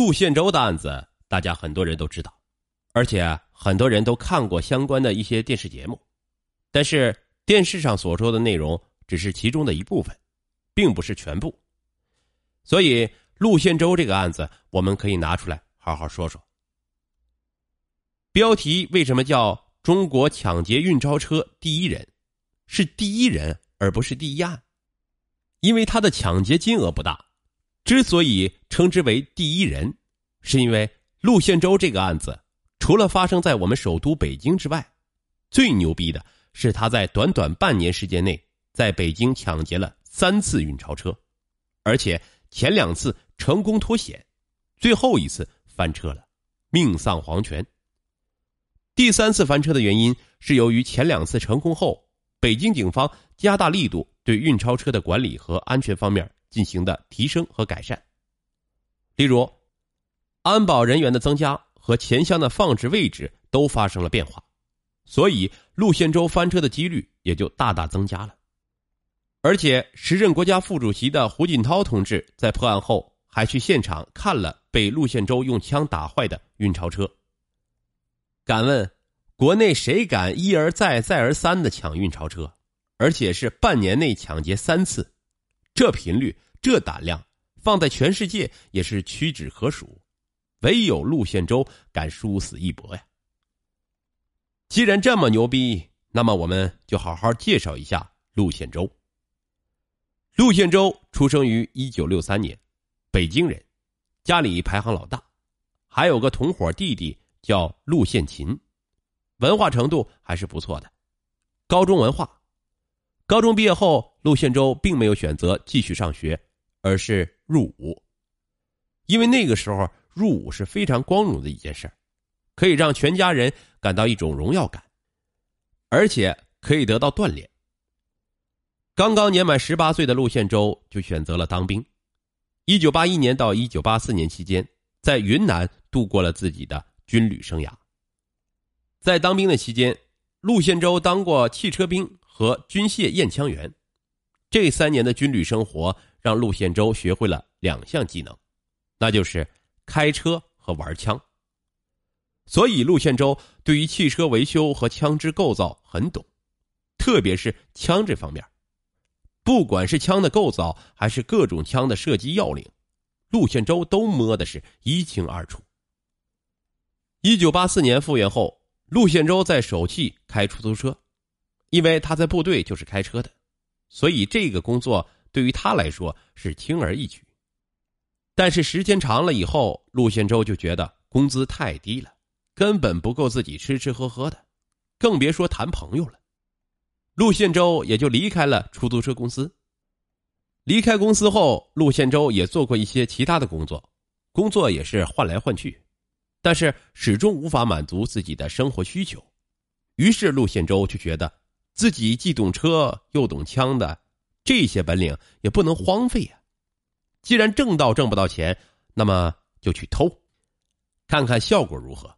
陆宪洲的案子，大家很多人都知道，而且很多人都看过相关的一些电视节目。但是电视上所说的内容只是其中的一部分，并不是全部。所以陆宪洲这个案子，我们可以拿出来好好说说。标题为什么叫“中国抢劫运钞车第一人”？是第一人，而不是第一案，因为他的抢劫金额不大。之所以称之为第一人，是因为陆宪洲这个案子，除了发生在我们首都北京之外，最牛逼的是他在短短半年时间内，在北京抢劫了三次运钞车，而且前两次成功脱险，最后一次翻车了，命丧黄泉。第三次翻车的原因是由于前两次成功后，北京警方加大力度对运钞车的管理和安全方面进行的提升和改善。例如，安保人员的增加和钱箱的放置位置都发生了变化，所以陆宪洲翻车的几率也就大大增加了。而且，时任国家副主席的胡锦涛同志在破案后还去现场看了被陆宪洲用枪打坏的运钞车。敢问，国内谁敢一而再、再而三的抢运钞车，而且是半年内抢劫三次？这频率、这胆量，放在全世界也是屈指可数。唯有陆宪洲敢殊死一搏呀！既然这么牛逼，那么我们就好好介绍一下陆宪洲。陆宪洲出生于一九六三年，北京人，家里排行老大，还有个同伙弟弟。叫陆宪勤，文化程度还是不错的，高中文化。高中毕业后，陆宪洲并没有选择继续上学，而是入伍。因为那个时候入伍是非常光荣的一件事可以让全家人感到一种荣耀感，而且可以得到锻炼。刚刚年满十八岁的陆宪洲就选择了当兵。一九八一年到一九八四年期间，在云南度过了自己的。军旅生涯，在当兵的期间，陆宪洲当过汽车兵和军械验枪员。这三年的军旅生活让陆宪洲学会了两项技能，那就是开车和玩枪。所以，陆宪洲对于汽车维修和枪支构造很懂，特别是枪这方面，不管是枪的构造还是各种枪的射击要领，陆宪洲都摸的是一清二楚。一九八四年复员后，陆宪洲在首汽开出租车，因为他在部队就是开车的，所以这个工作对于他来说是轻而易举。但是时间长了以后，陆宪洲就觉得工资太低了，根本不够自己吃吃喝喝的，更别说谈朋友了。陆宪洲也就离开了出租车公司。离开公司后，陆宪洲也做过一些其他的工作，工作也是换来换去。但是始终无法满足自己的生活需求，于是陆宪洲就觉得自己既懂车又懂枪的这些本领也不能荒废呀。既然挣到挣不到钱，那么就去偷，看看效果如何。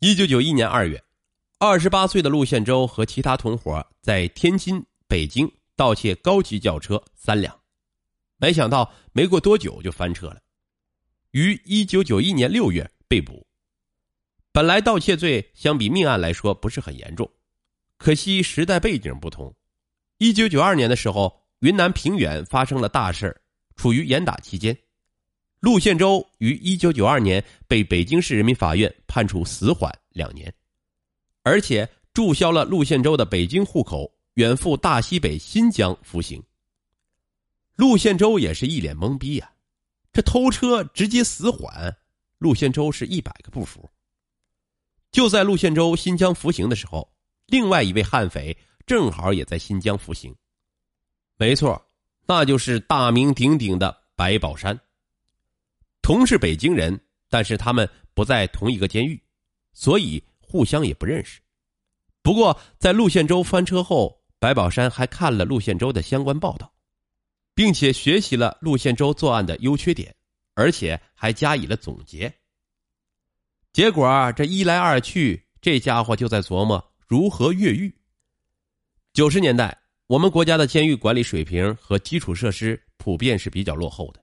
一九九一年二月，二十八岁的陆宪洲和其他同伙在天津、北京盗窃高级轿车三辆，没想到没过多久就翻车了。于一九九一年六月被捕。本来盗窃罪相比命案来说不是很严重，可惜时代背景不同。一九九二年的时候，云南平原发生了大事儿处于严打期间，陆宪洲于一九九二年被北京市人民法院判处死缓两年，而且注销了陆宪洲的北京户口，远赴大西北新疆服刑。陆宪洲也是一脸懵逼呀。这偷车直接死缓，陆宪洲是一百个不服。就在陆宪洲新疆服刑的时候，另外一位悍匪正好也在新疆服刑。没错，那就是大名鼎鼎的白宝山。同是北京人，但是他们不在同一个监狱，所以互相也不认识。不过，在陆宪洲翻车后，白宝山还看了陆宪洲的相关报道。并且学习了陆宪洲作案的优缺点，而且还加以了总结。结果这一来二去，这家伙就在琢磨如何越狱。九十年代，我们国家的监狱管理水平和基础设施普遍是比较落后的，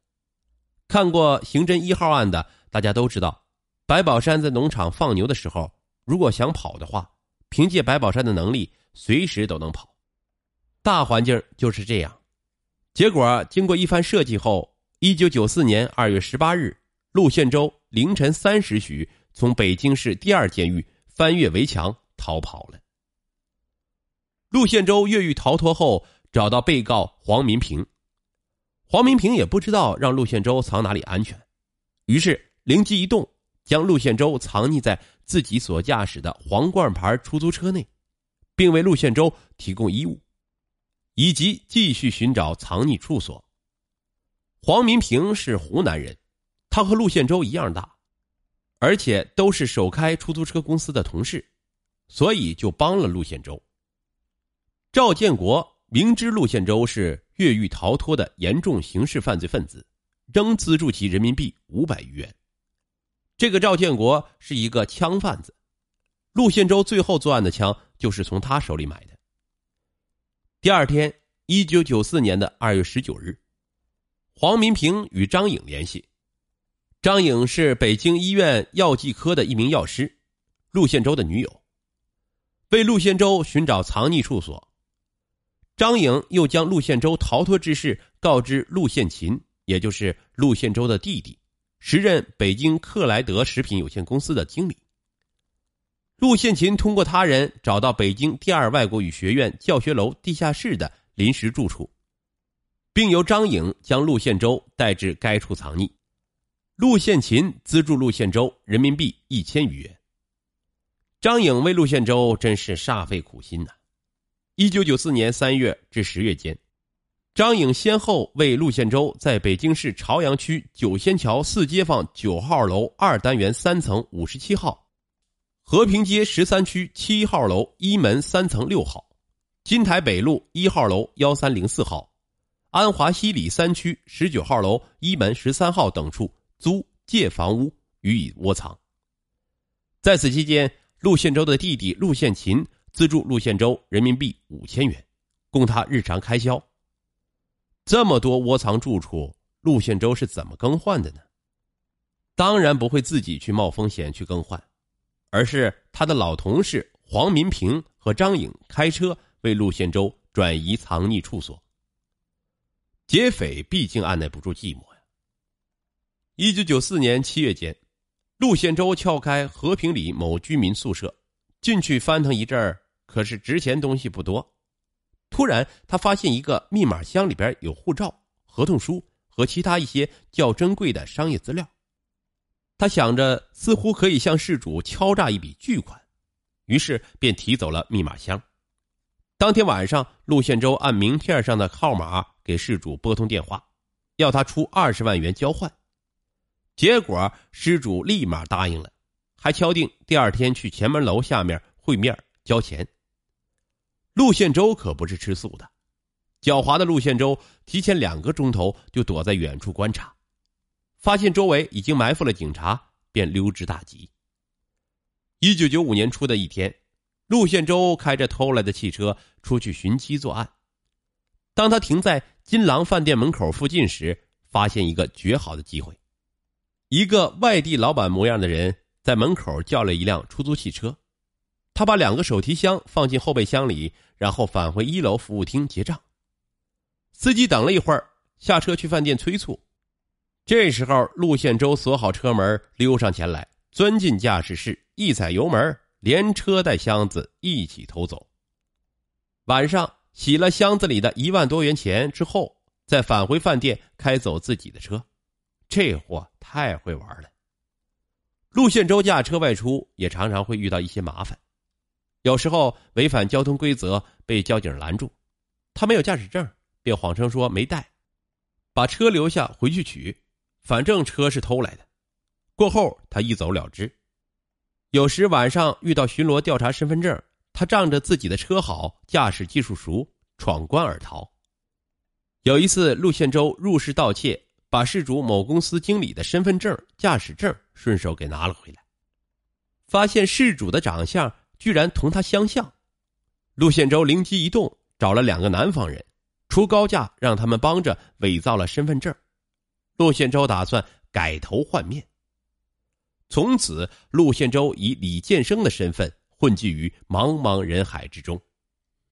看过刑侦一号案的，大家都知道，白宝山在农场放牛的时候，如果想跑的话，凭借白宝山的能力，随时都能跑。大环境就是这样。结果经过一番设计后，一九九四年二月十八日，陆宪洲凌晨三时许从北京市第二监狱翻越围墙逃跑了。陆宪洲越狱逃脱后，找到被告黄民平。黄民平也不知道让陆宪洲藏哪里安全，于是灵机一动，将陆宪洲藏匿在自己所驾驶的皇冠牌出租车内，并为陆宪洲提供衣物，以及继续寻找藏匿处所。黄民平是湖南人，他和陆宪洲一样大，而且都是首开出租车公司的同事，所以就帮了陆宪洲。赵建国。明知陆宪洲是越狱逃脱的严重刑事犯罪分子，仍资助其人民币五百余元。这个赵建国是一个枪贩子，陆宪洲最后作案的枪就是从他手里买的。第二天，一九九四年的二月十九日，黄民平与张颖联系。张颖是北京医院药剂科的一名药师，陆宪洲的女友，为陆宪洲寻找藏匿处所。张颖又将陆宪洲逃脱之事告知陆宪勤，也就是陆宪洲的弟弟，时任北京克莱德食品有限公司的经理。陆宪勤通过他人找到北京第二外国语学院教学楼地下室的临时住处，并由张颖将陆宪洲带至该处藏匿。陆宪勤资助陆宪洲人民币一千余元。张颖为陆宪洲真是煞费苦心呐。一九九四年三月至十月间，张颖先后为陆宪洲在北京市朝阳区九仙桥四街坊九号楼二单元三层五十七号、和平街十三区七号楼一门三层六号、金台北路一号楼幺三零四号、安华西里三区十九号楼一门十三号等处租借房屋予以窝藏。在此期间，陆宪洲的弟弟陆宪勤。资助陆宪洲人民币五千元，供他日常开销。这么多窝藏住处，陆宪洲是怎么更换的呢？当然不会自己去冒风险去更换，而是他的老同事黄民平和张颖开车为陆宪洲转移藏匿处所。劫匪毕竟按耐不住寂寞呀。一九九四年七月间，陆宪洲撬开和平里某居民宿舍，进去翻腾一阵儿。可是值钱东西不多，突然他发现一个密码箱里边有护照、合同书和其他一些较珍贵的商业资料。他想着似乎可以向事主敲诈一笔巨款，于是便提走了密码箱。当天晚上，陆宪洲按名片上的号码给事主拨通电话，要他出二十万元交换。结果失主立马答应了，还敲定第二天去前门楼下面会面交钱。陆宪洲可不是吃素的，狡猾的陆宪洲提前两个钟头就躲在远处观察，发现周围已经埋伏了警察，便溜之大吉。一九九五年初的一天，陆宪洲开着偷来的汽车出去寻妻作案。当他停在金狼饭店门口附近时，发现一个绝好的机会：一个外地老板模样的人在门口叫了一辆出租汽车。他把两个手提箱放进后备箱里，然后返回一楼服务厅结账。司机等了一会儿，下车去饭店催促。这时候，陆宪洲锁好车门，溜上前来，钻进驾驶室，一踩油门，连车带箱子一起偷走。晚上洗了箱子里的一万多元钱之后，再返回饭店开走自己的车。这货太会玩了。陆宪洲驾车外出，也常常会遇到一些麻烦。有时候违反交通规则被交警拦住，他没有驾驶证，便谎称说没带，把车留下回去取，反正车是偷来的。过后他一走了之。有时晚上遇到巡逻调查身份证，他仗着自己的车好、驾驶技术熟，闯关而逃。有一次，陆宪洲入室盗窃，把事主某公司经理的身份证、驾驶证顺手给拿了回来，发现事主的长相。居然同他相像，陆宪洲灵机一动，找了两个南方人，出高价让他们帮着伪造了身份证。陆宪洲打算改头换面。从此，陆宪洲以李建生的身份混迹于茫茫人海之中。